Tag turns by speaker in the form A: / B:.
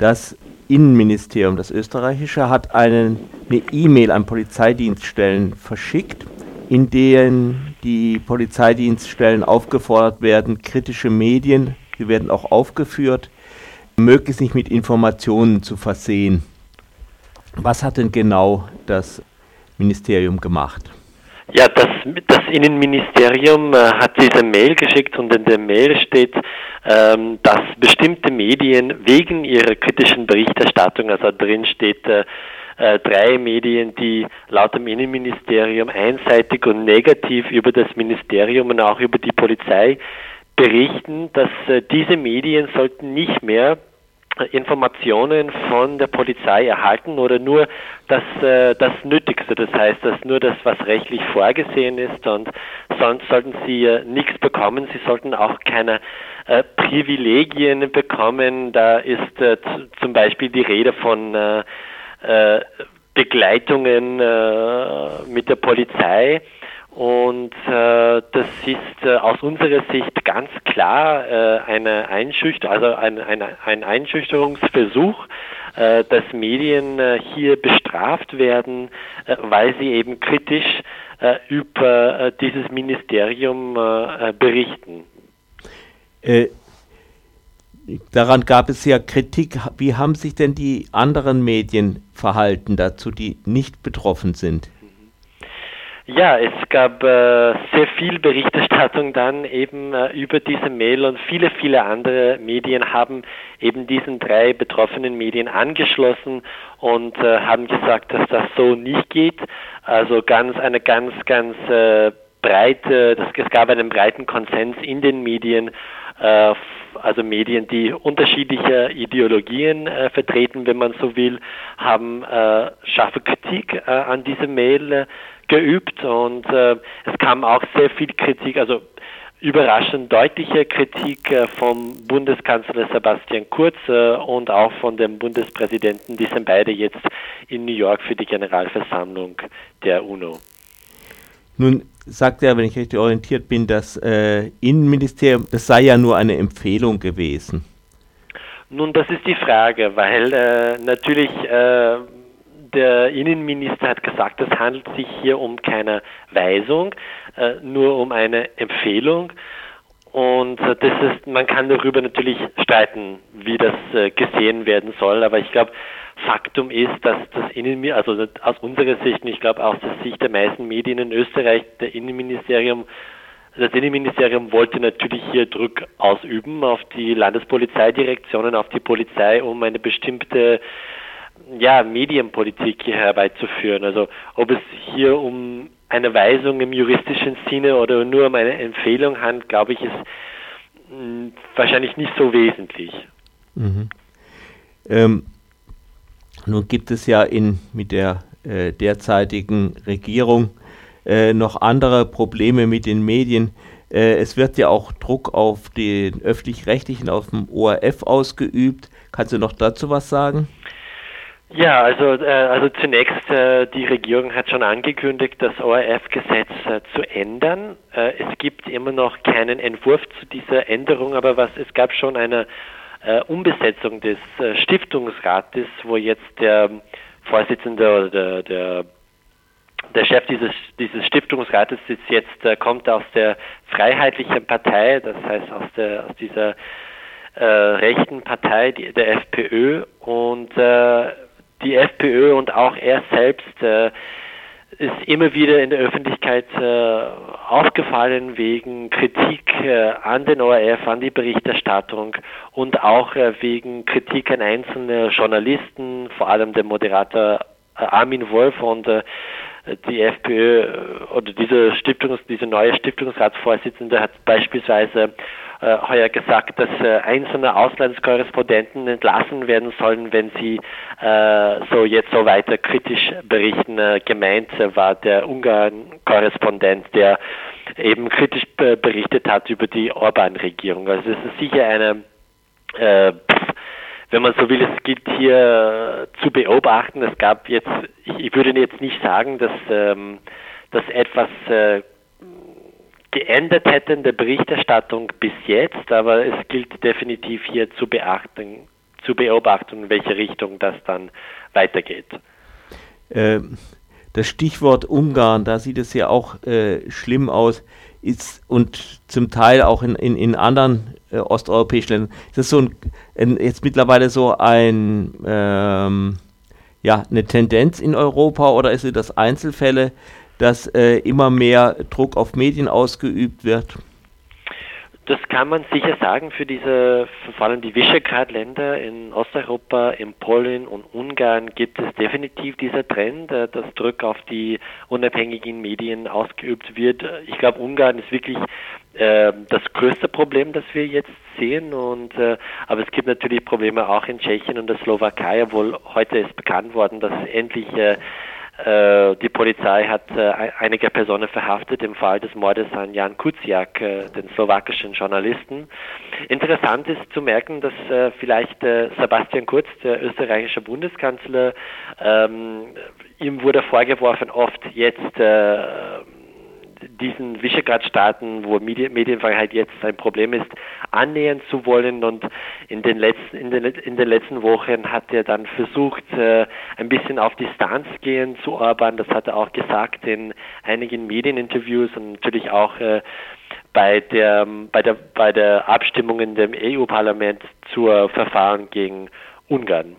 A: Das Innenministerium, das österreichische, hat einen, eine E-Mail an Polizeidienststellen verschickt, in denen die Polizeidienststellen aufgefordert werden, kritische Medien, die werden auch aufgeführt, möglichst nicht mit Informationen zu versehen. Was hat denn genau das Ministerium gemacht?
B: Ja, das, das Innenministerium äh, hat diese Mail geschickt und in der Mail steht, ähm, dass bestimmte Medien wegen ihrer kritischen Berichterstattung, also drin steht äh, äh, drei Medien, die laut dem Innenministerium einseitig und negativ über das Ministerium und auch über die Polizei berichten, dass äh, diese Medien sollten nicht mehr Informationen von der Polizei erhalten oder nur das, äh, das Nötigste, das heißt, dass nur das, was rechtlich vorgesehen ist und sonst sollten sie äh, nichts bekommen. Sie sollten auch keine äh, Privilegien bekommen. Da ist zum Beispiel die Rede von Begleitungen mit der Polizei und äh, das ist äh, aus unserer Sicht ganz klar äh, eine Einschüchter also ein, ein, ein Einschüchterungsversuch, äh, dass Medien äh, hier bestraft werden, äh, weil sie eben kritisch äh, über äh, dieses Ministerium äh, berichten.
A: Äh, daran gab es ja Kritik. Wie haben sich denn die anderen Medien verhalten dazu, die nicht betroffen sind?
B: Ja, es gab äh, sehr viel Berichterstattung dann eben äh, über diese Mail und viele, viele andere Medien haben eben diesen drei betroffenen Medien angeschlossen und äh, haben gesagt, dass das so nicht geht. Also ganz eine ganz, ganz äh, breite, das, es gab einen breiten Konsens in den Medien, äh, also Medien, die unterschiedliche Ideologien äh, vertreten, wenn man so will, haben äh, scharfe Kritik äh, an diese Mail äh, geübt und äh, es kam auch sehr viel Kritik, also überraschend deutliche Kritik äh, vom Bundeskanzler Sebastian Kurz äh, und auch von dem Bundespräsidenten, die sind beide jetzt in New York für die Generalversammlung der UNO.
A: Nun sagt er, wenn ich richtig orientiert bin, das äh, Innenministerium, das sei ja nur eine Empfehlung gewesen.
B: Nun, das ist die Frage, weil äh, natürlich äh, der Innenminister hat gesagt, es handelt sich hier um keine Weisung, äh, nur um eine Empfehlung. Und äh, das ist, man kann darüber natürlich streiten, wie das äh, gesehen werden soll, aber ich glaube, Faktum ist, dass das Innenministerium, also aus unserer Sicht und ich glaube aus der Sicht der meisten Medien in Österreich, der Innenministerium, das Innenministerium wollte natürlich hier Druck ausüben auf die Landespolizeidirektionen, auf die Polizei, um eine bestimmte ja, Medienpolitik hier herbeizuführen. Also ob es hier um eine Weisung im juristischen Sinne oder nur um eine Empfehlung handelt, glaube ich, ist hm, wahrscheinlich nicht so wesentlich.
A: Mhm. Ähm, nun gibt es ja in, mit der äh, derzeitigen Regierung äh, noch andere Probleme mit den Medien. Äh, es wird ja auch Druck auf den öffentlich-rechtlichen, auf dem ORF ausgeübt. Kannst du noch dazu was sagen?
B: Ja, also, äh, also zunächst, äh, die Regierung hat schon angekündigt, das ORF-Gesetz äh, zu ändern. Äh, es gibt immer noch keinen Entwurf zu dieser Änderung, aber was, es gab schon eine äh, Umbesetzung des äh, Stiftungsrates, wo jetzt der Vorsitzende oder der, der, der Chef dieses, dieses Stiftungsrates ist jetzt, kommt aus der Freiheitlichen Partei, das heißt aus, der, aus dieser rechten Partei, die, der FPÖ und die FPÖ und auch er selbst äh, ist immer wieder in der Öffentlichkeit äh, aufgefallen wegen Kritik äh, an den ORF, an die Berichterstattung und auch äh, wegen Kritik an einzelne Journalisten, vor allem der Moderator äh, Armin Wolf und äh, die FPÖ oder diese Stiftungs, diese neue Stiftungsratsvorsitzende hat beispielsweise äh, heuer gesagt, dass äh, einzelne Auslandskorrespondenten entlassen werden sollen, wenn sie äh, so jetzt so weiter kritisch berichten. Äh, gemeint war der Ungarn-Korrespondent, der eben kritisch berichtet hat über die Orban-Regierung. Also es ist sicher eine äh, wenn man so will, es gilt hier zu beobachten. Es gab jetzt, ich, würde jetzt nicht sagen, dass, ähm, dass etwas äh, geändert hätte in der Berichterstattung bis jetzt, aber es gilt definitiv hier zu beachten, zu beobachten, in welche Richtung das dann weitergeht.
A: Ähm, das Stichwort Ungarn, da sieht es ja auch äh, schlimm aus, ist und zum Teil auch in, in, in anderen äh, osteuropäischen Ländern. Ist das so ein, ein, jetzt mittlerweile so ein ähm, ja, eine Tendenz in Europa oder ist es das Einzelfälle, dass äh, immer mehr Druck auf Medien ausgeübt wird?
B: Das kann man sicher sagen für diese, vor allem die Visegrad-Länder in Osteuropa, in Polen und Ungarn gibt es definitiv dieser Trend, äh, dass Druck auf die unabhängigen Medien ausgeübt wird. Ich glaube, Ungarn ist wirklich äh, das größte Problem, das wir jetzt sehen. Und äh, aber es gibt natürlich Probleme auch in Tschechien und der Slowakei, obwohl heute ist bekannt worden, dass endlich äh, die Polizei hat äh, einige Personen verhaftet im Fall des Mordes an Jan Kuciak, äh, den slowakischen Journalisten. Interessant ist zu merken, dass äh, vielleicht äh, Sebastian Kurz, der österreichische Bundeskanzler, ähm, ihm wurde vorgeworfen, oft jetzt äh, diesen Visegrad-Staaten, wo Medienfreiheit jetzt ein Problem ist, annähern zu wollen. Und in den letzten, in den, in den letzten Wochen hat er dann versucht, äh, ein bisschen auf Distanz gehen zu Orban. Das hat er auch gesagt in einigen Medieninterviews und natürlich auch äh, bei der, bei der, bei der Abstimmung in dem EU-Parlament zur Verfahren gegen Ungarn.